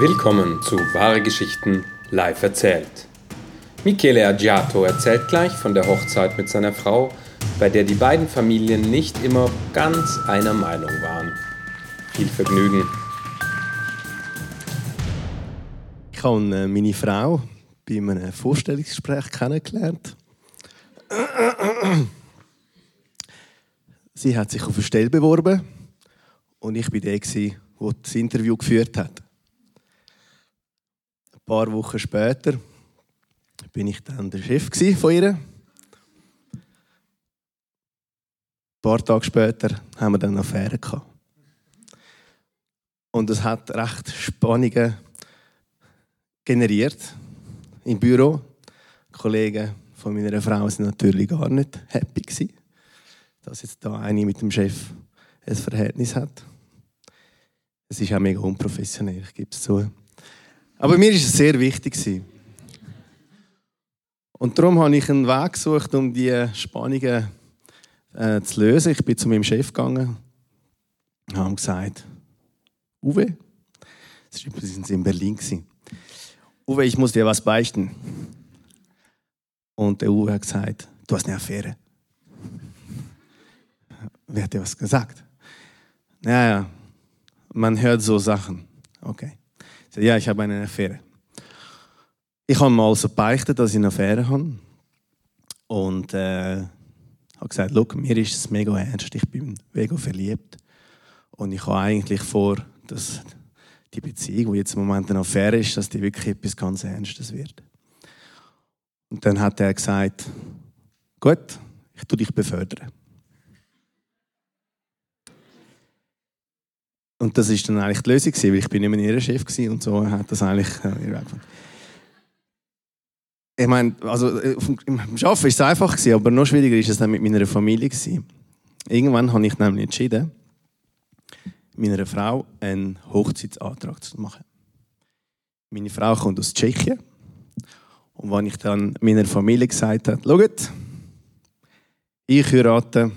Willkommen zu Wahre Geschichten live erzählt. Michele Aggiato erzählt gleich von der Hochzeit mit seiner Frau, bei der die beiden Familien nicht immer ganz einer Meinung waren. Viel Vergnügen. Ich habe äh, meine Frau bei einem Vorstellungsgespräch kennengelernt. Sie hat sich auf eine Stelle beworben und ich war der, der das Interview geführt hat. Ein paar Wochen später bin ich dann der Chef von ihr. Ein paar Tage später haben wir dann eine Affäre gehabt. Und es hat recht Spannungen generiert im Büro. Die Kollegen von meiner Frau sind natürlich gar nicht happy gewesen, dass jetzt da eine mit dem Chef ein Verhältnis hat. Es ist auch mega unprofessionell, ich gebe es zu. Aber mir ist es sehr wichtig Und darum habe ich einen Weg gesucht, um die Spannungen äh, zu lösen. Ich bin zu meinem Chef gegangen und habe gesagt, Uwe, war übrigens in Berlin. Uwe, ich muss dir was beichten. Und der Uwe hat gesagt, du hast eine Affäre. Wer hat dir was gesagt? Naja, man hört so Sachen. Okay. Ja, ich habe eine Affäre. Ich habe mal so beichtet, dass ich eine Affäre habe. Und äh, habe gesagt, Look, mir ist es mega ernst, ich bin mega verliebt. Und ich habe eigentlich vor, dass die Beziehung, die jetzt im Moment eine Affäre ist, dass die wirklich etwas ganz Ernstes wird. Und dann hat er gesagt, gut, ich tue dich befördern. Und das ist dann eigentlich die Lösung, weil ich bin nicht mehr ihr Chef war und so hat das eigentlich äh, Ich meine, also äh, im Arbeiten war es einfach, aber noch schwieriger war es dann mit meiner Familie. Irgendwann habe ich nämlich entschieden, meiner Frau einen Hochzeitsantrag zu machen. Meine Frau kommt aus Tschechien. Und wenn ich dann meiner Familie gesagt habe, schaut, ich heirate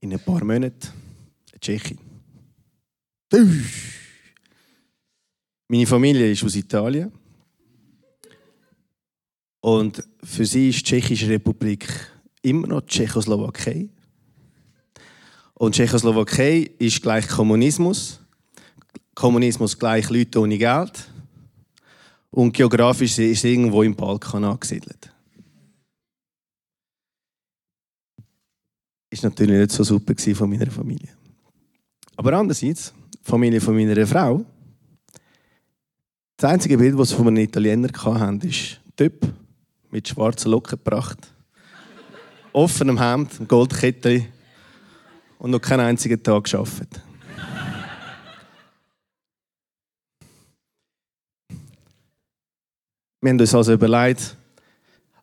in ein paar Monaten eine Tschechin. Meine Familie ist aus Italien. Und für sie ist die Tschechische Republik immer noch Tschechoslowakei. Und Tschechoslowakei ist gleich Kommunismus. Kommunismus gleich Leute ohne Geld. Und geografisch ist es irgendwo im Balkan angesiedelt. Ist natürlich nicht so super von meiner Familie. Aber andererseits, Familie von meiner Frau, das einzige Bild, das sie von einem Italiener hatten, ist ein Typ mit schwarzen Locken gebracht, offenem Hemd, Goldkette und noch keinen einzigen Tag geschafft. Wir haben uns also überlegt,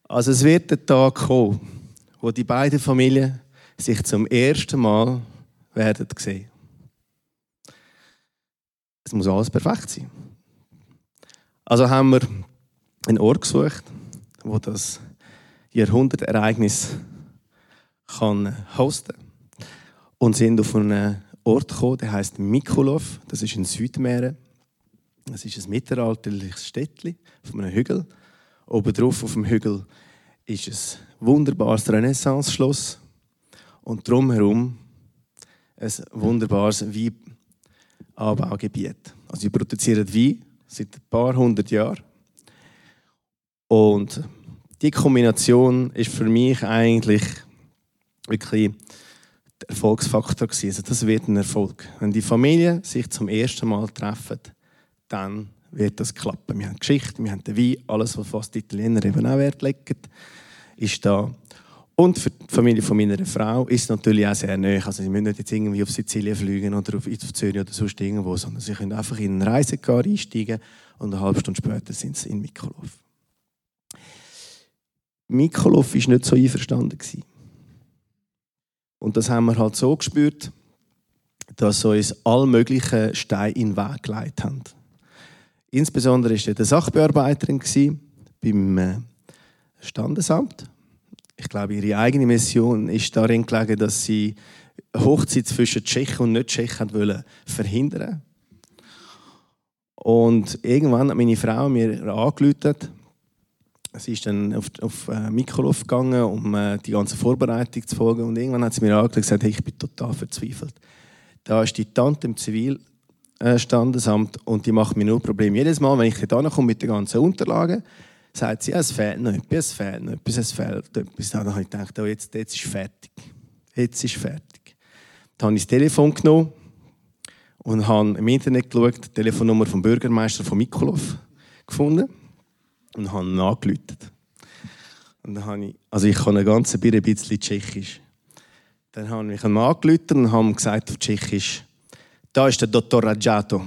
also es wird der Tag kommen, wo die beiden Familien sich zum ersten Mal werden sehen. Es muss alles perfekt sein. Also haben wir einen Ort gesucht, wo das Jahrhundertereignis kann hosten und sind auf einen Ort gekommen, der heißt Mikulov. Das ist in Südmeeren. Das ist ein mittelalterliches Städtchen auf einem Hügel. Oben drauf auf dem Hügel ist ein wunderbares Renaissance-Schloss und drumherum ein wunderbares Weinanbaugebiet. Also sie produzieren Wein seit ein paar hundert Jahren. Und die Kombination ist für mich eigentlich wirklich der Erfolgsfaktor gewesen. Also das wird ein Erfolg. Wenn die Familien sich zum ersten Mal treffen, dann wird das klappen. Wir haben Geschichte, wir haben den Wein, alles, was fast die Italiener eben auch Wert legen, ist da. Und für die Familie von meiner Frau ist es natürlich auch sehr neu. Also sie müssen nicht jetzt irgendwie auf Sizilien fliegen oder auf, Zürich oder sonst irgendwo, sondern sie können einfach in einen Reisegar einsteigen und eine halbe Stunde später sind sie in Mikolov. Mikolov war nicht so einverstanden. Und das haben wir halt so gespürt, dass uns all möglichen Steine in den Weg gelegt haben. Insbesondere war er Sachbearbeiterin beim äh, Standesamt. Ich glaube, ihre eigene Mission ist darin gelegen, dass sie Hochzeit zwischen Tschechen und Nicht-Tschechen verhindern Und irgendwann hat meine Frau mir angerufen. Sie ist dann auf, auf äh, Mikolov gegangen, um äh, die ganze Vorbereitung zu folgen. Und irgendwann hat sie mir angerufen und gesagt, hey, ich bin total verzweifelt. Da ist die Tante im Zivilstandesamt und die macht mir nur Probleme. Jedes Mal, wenn ich da komme mit den ganzen Unterlagen, sagt sie, es fehlt noch etwas, es fehlt noch etwas, es fehlt etwas. Dann habe ich gedacht, oh, jetzt, jetzt ist fertig. Jetzt ist fertig. Dann habe ich das Telefon genommen und habe im Internet geschaut, die Telefonnummer vom Bürgermeister von Mikolov gefunden und habe ihn angerufen. Und dann habe ich, also ich kann ein ganzes bisschen Tschechisch. Dann habe ich ihn angerufen und habe gesagt auf Tschechisch, da ist der Dr. Rajato.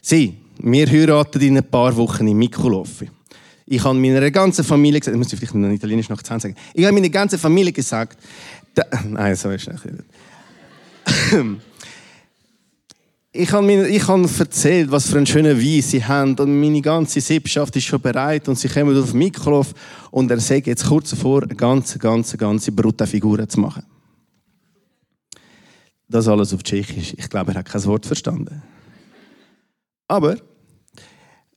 Sie, wir heiraten in ein paar Wochen in Mikolov. Ich habe meiner ganzen Familie gesagt, ich muss vielleicht noch Italienisch nach 10 sagen. Ich habe meiner ganzen Familie gesagt, da, nein, so ist es nicht. ich habe mir, ich habe erzählt, was für einen schönen Wein sie haben und meine ganze Sippschaft ist schon bereit und sie kommen auf Mikrolov und er sagt jetzt kurz davor, eine ganze, ganze, ganze brute Figur zu machen. Das alles auf Tschechisch. Ich glaube, er hat kein Wort verstanden. Aber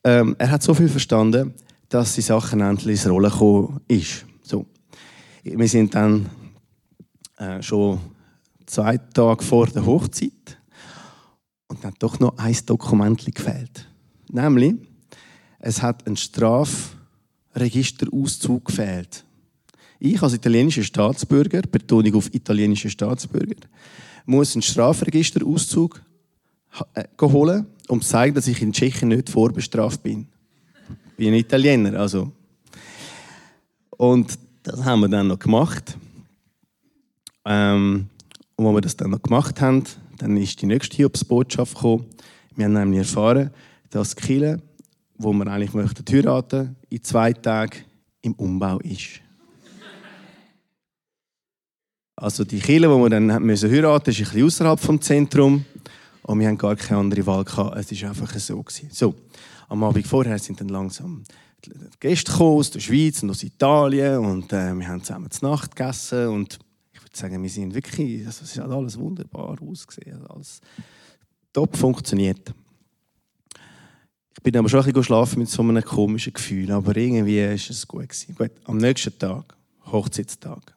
ähm, er hat so viel verstanden, dass die Sachen endlich ins Rollen gekommen ist. So. Wir sind dann äh, schon zwei Tage vor der Hochzeit und dann hat doch noch ein Dokument gefehlt. Nämlich, es hat ein Strafregisterauszug gefehlt. Ich als italienischer Staatsbürger, Betonung auf italienischer Staatsbürger, muss einen Strafregisterauszug äh, holen, um zu zeigen, dass ich in Tschechien nicht vorbestraft bin. Bin ein Italiener, also. Und das haben wir dann noch gemacht. Ähm, und als wir das dann noch gemacht haben, dann ist die nächste Hiobsbotschaft gekommen. Wir haben nämlich erfahren, dass die Kille, wo wir eigentlich möchten heiraten, in zwei Tagen im Umbau ist. Also die Kille, wo wir dann müssen heiraten, ist ein bisschen außerhalb vom Zentrum und wir haben gar keine andere Wahl gehabt. Es ist einfach so gewesen. So, am Abend vorher sind dann langsam die Gäste aus der Schweiz und aus Italien und äh, wir haben zusammen zur Nacht gegessen und würde sagen, wir sind wirklich, also es hat alles wunderbar ausgesehen, alles top funktioniert. Ich bin aber schon ein bisschen mit so einem komischen Gefühl, aber irgendwie ist es gut gewesen. Gut, am nächsten Tag, Hochzeitstag.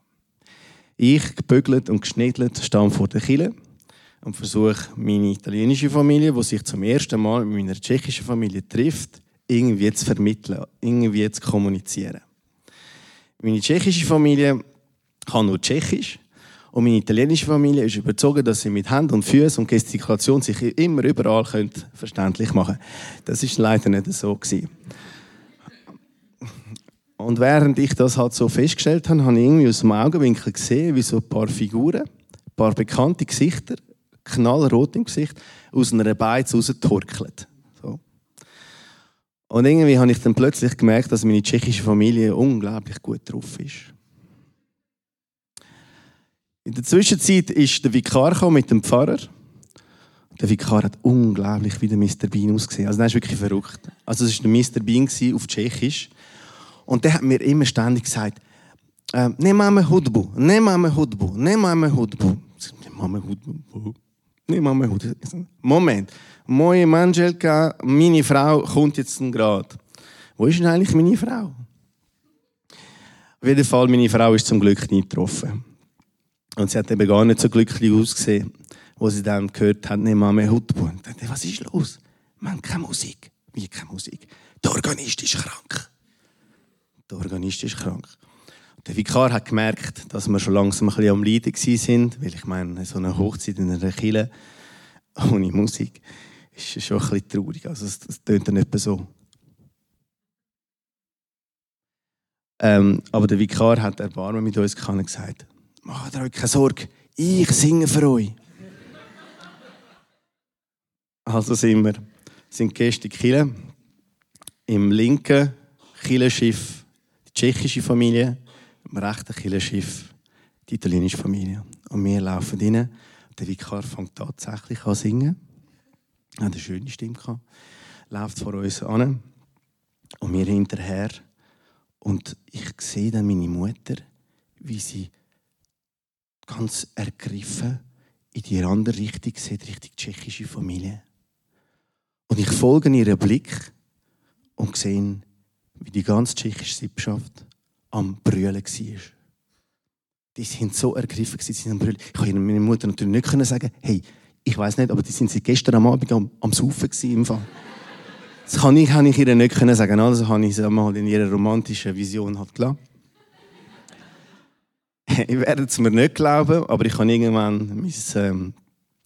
Ich, gebügelt und geschnittelt, stehe vor der Kille und versuche, meine italienische Familie, die sich zum ersten Mal mit meiner tschechischen Familie trifft, irgendwie zu vermitteln, irgendwie zu kommunizieren. Meine tschechische Familie kann nur Tschechisch. Und meine italienische Familie ist überzeugt, dass sie mit Hand und Füßen und Gestikulation sich immer überall verständlich machen. Das ist leider nicht so gewesen. Und während ich das halt so festgestellt habe, habe ich irgendwie aus dem Augenwinkel gesehen, wie so ein paar Figuren, ein paar bekannte Gesichter, knallrot im Gesicht, aus einer Beiz raustorkeln. So. Und irgendwie habe ich dann plötzlich gemerkt, dass meine tschechische Familie unglaublich gut drauf ist. In der Zwischenzeit ist der Vikar mit dem Pfarrer. Der Vikar hat unglaublich wie der Mr. Bean ausgesehen. Also, das ist wirklich verrückt. Also, das war der Mr. Bean auf Tschechisch. Und der hat mir immer ständig gesagt, ne máme hudbu, ne máme hudbu, ne máme hudbu. Ne máme hudbu. Ne máme hudbu. Moment. Moje Mangelka, meine Frau, kommt jetzt gerade. Wo ist denn eigentlich meine Frau? Auf jeden Fall, meine Frau ist zum Glück nie getroffen. Und sie hat eben gar nicht so glücklich ausgesehen, wo sie dann gehört hat, ne Mame Hutbu. Und dachte, was ist los? Man, keine Musik. Wie keine Musik? Der Organist ist krank. Der Organist ist krank. Der Vikar hat gemerkt, dass wir schon langsam ein bisschen am Leiden sind, weil ich meine, so eine Hochzeit in einer Kille ohne Musik ist schon ein bisschen traurig. Also es, es tönt dann nicht so. Ähm, aber der Vikar hat Erbarmen mit uns und gesagt, macht euch keine Sorge, ich singe für euch. Also sind wir sind Gäste Kille. Im linken Killenschiff die tschechische Familie, im rechten Killenschiff die italienische Familie. Und wir laufen rein. Der Vikar fängt tatsächlich an zu singen. Er hat eine schöne Stimme gehabt. Läuft vor uns an. Und wir hinterher. Und ich sehe dann meine Mutter, wie sie ganz ergriffen in die andere Richtung sieht, Richtung tschechische Familie. Und ich folge ihrem Blick und sehe, wie die ganze tschechische Sippschaft am Brüllen war. Die sind so ergriffen, sie sind am Brüllen. Ich konnte meiner Mutter natürlich nicht sagen, hey, ich weiß nicht, aber die seit gestern am Abend am, am Saufen im Fall. Das kann ich, kann ich ihr nicht sagen. Also habe ich sie mal in ihrer romantischen Vision halt gelassen. ich werde es mir nicht glauben, aber ich habe irgendwann mein, ähm,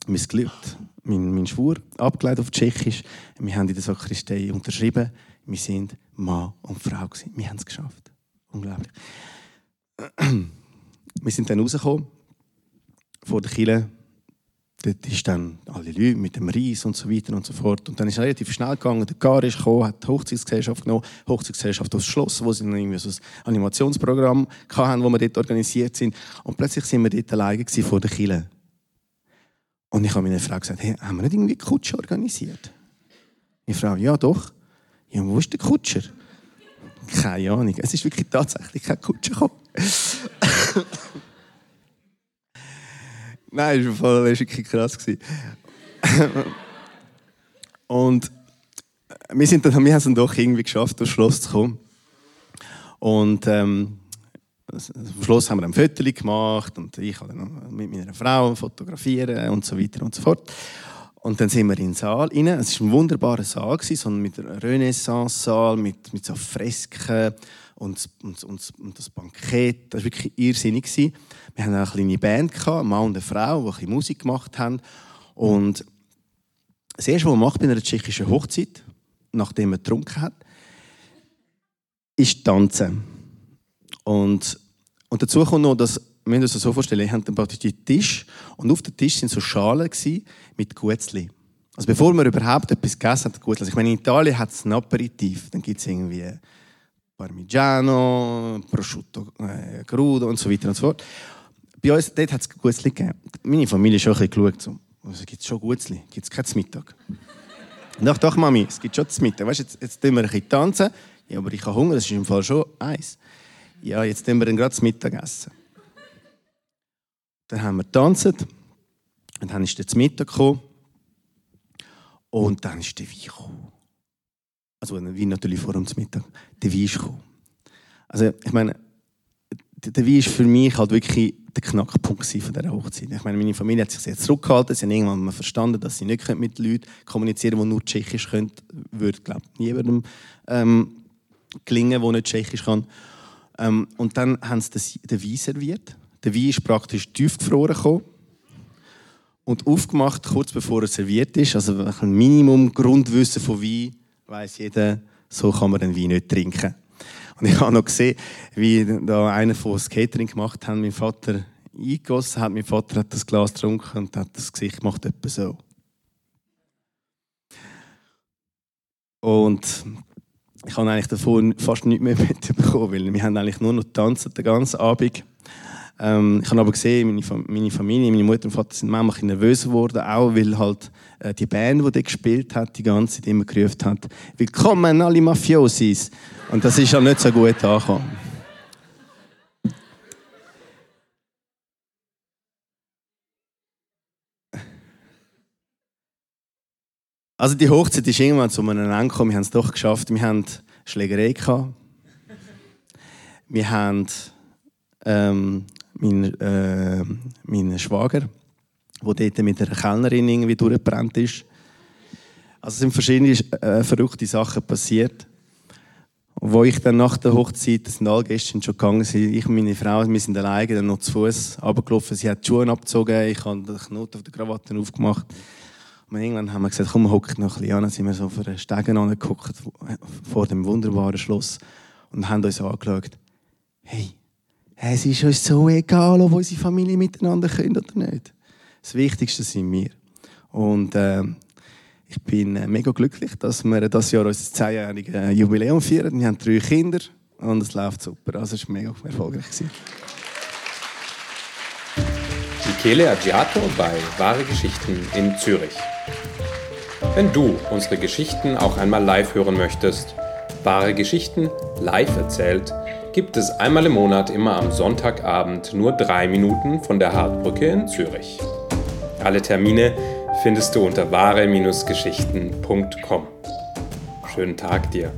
mein Gelübde, mein, mein Schwur abgeleitet auf Tschechisch. Wir haben in der Sakristei unterschrieben. Wir sind Mann und Frau gewesen. Wir haben es geschafft. Unglaublich. Wir sind dann rausgekommen vor der Kille dort ist dann alle Leute mit dem Reis und so weiter und so fort. Und dann ist es relativ schnell gegangen. Der Gar ist gekommen, hat die Hochzeitsgesellschaft genommen, die Hochzeitsgesellschaft aufs Schloss, wo sie dann irgendwie so ein Animationsprogramm hatten, wo wir dort organisiert sind. Und plötzlich sind wir dort alleine vor der Kille. Und ich habe meine Frau gesagt, hey, haben wir nicht irgendwie Kutscher organisiert? Ich frage, ja doch. Ja, wo ist der Kutscher? Keine Ahnung. Es ist wirklich tatsächlich kein Kutscher gekommen. Nein, das war wirklich krass. und wir, sind dann, wir haben es dann doch irgendwie geschafft, durchs Schloss zu kommen. Und ähm, am Schluss haben wir ein Foto gemacht und ich habe dann mit meiner Frau fotografieren und so weiter und so fort. Und dann sind wir in den Saal rein. Es war ein wunderbarer Saal, so mit einem Renaissance-Saal, mit, mit so Fresken und, und, und, und, das Bankett. Das war wirklich irrsinnig. Wir hatten eine kleine Band, gehabt, ein Mann und eine Frau, die ein bisschen Musik gemacht haben. Und das Erste, was man bei einer tschechischen Hochzeit, nachdem man getrunken hat, ist tanzen. Und, und dazu kommt noch, dass wir müssen uns das so vorstellen, wir hatten praktisch den Tisch und auf dem Tisch sind so Schalen mit Guetzli. Also bevor man überhaupt etwas gegessen hat, Guetzli. Also ich meine, in Italien hat es ein Aperitif, dann gibt es irgendwie Parmigiano, Prosciutto äh, crudo und so weiter und so fort. Bei uns dort hat es Guetzli gegeben. Meine Familie hat schon ein bisschen geschaut. So. Also, gibt es schon Guetzli? Gibt es kein Mittag? doch, doch, Mami, es gibt schon das Mittag. Weißt, jetzt, jetzt tun wir ein bisschen tanzen. Ja, aber ich habe Hunger, das ist im Fall schon eins. Ja, jetzt tun wir dann gerade das Mittag essen. Dann haben wir getanzt. Und dann ist der Mittag gekommen. Und dann ist der Wein gekommen. Also Wein natürlich vor dem Mittag. Der Wein ist gekommen. Also ich meine, der Wein ist für mich halt wirklich der Knackpunkt von dieser Hochzeit. Ich meine, meine Familie hat sich sehr zurückgehalten. Sie haben irgendwann mal verstanden, dass sie nicht mit Leuten kommunizieren können, die nur Tschechisch können. Würde, glaube ich, niemandem ähm, gelingen, der nicht Tschechisch kann. Ähm, und dann haben sie den Wein serviert. Der Wein ist praktisch tiefgefroren gekommen und aufgemacht, kurz bevor er serviert ist. Also ein Minimum Grundwissen von Wein weiß jeder, so kann man den Wein nicht trinken. Und ich habe noch gesehen, wie da einer von das Catering gemacht hat, mein Vater eingegossen hat. Mein Vater hat das Glas getrunken und hat das Gesicht gemacht, etwa so. Und ich habe eigentlich davon fast nichts mehr mitbekommen, weil wir haben eigentlich nur noch tanzen den ganzen Abend. Ähm, ich habe aber gesehen, meine, meine, Familie, meine Mutter und Vater sind manchmal nervös geworden, auch weil halt äh, die Band, die gespielt hat, die ganze Zeit immer gerufen hat, «Willkommen alle Mafiosis!» Und das ist ja nicht so gut angekommen. Also die Hochzeit ist irgendwann zu einem Ende gekommen. Wir haben es doch geschafft. Wir haben Schlägerei. Wir haben ähm, mein, äh, mein Schwager, der dort mit einer Kellnerin irgendwie durchgebrannt ist. Also es sind verschiedene äh, verrückte Sachen passiert. Wo ich dann nach der Hochzeit, das sind alle Gäste schon gegangen, ich und meine Frau, wir sind alleine dann noch zu Fuß runtergelaufen. Sie hat die Schuhe abgezogen, ich habe den Knoten auf der Krawatte aufgemacht. Und irgendwann haben wir gesagt, komm, hock noch ein bisschen an. Dann sind wir so vor den Stegen angeguckt, vor dem wunderbaren Schloss, und haben uns angeschaut. Hey, es ist uns so egal, ob unsere Familie miteinander können oder nicht. Das Wichtigste sind wir. Und äh, ich bin äh, mega glücklich, dass wir das Jahr unser zehnjähriges Jubiläum feiern. Wir haben drei Kinder und es läuft super. Also es war mega erfolgreich. Michele Aggiato bei Wahre Geschichten in Zürich. Wenn du unsere Geschichten auch einmal live hören möchtest, Wahre Geschichten live erzählt, gibt es einmal im Monat immer am Sonntagabend nur drei Minuten von der Hartbrücke in Zürich. Alle Termine findest du unter wahre-geschichten.com. Schönen Tag dir.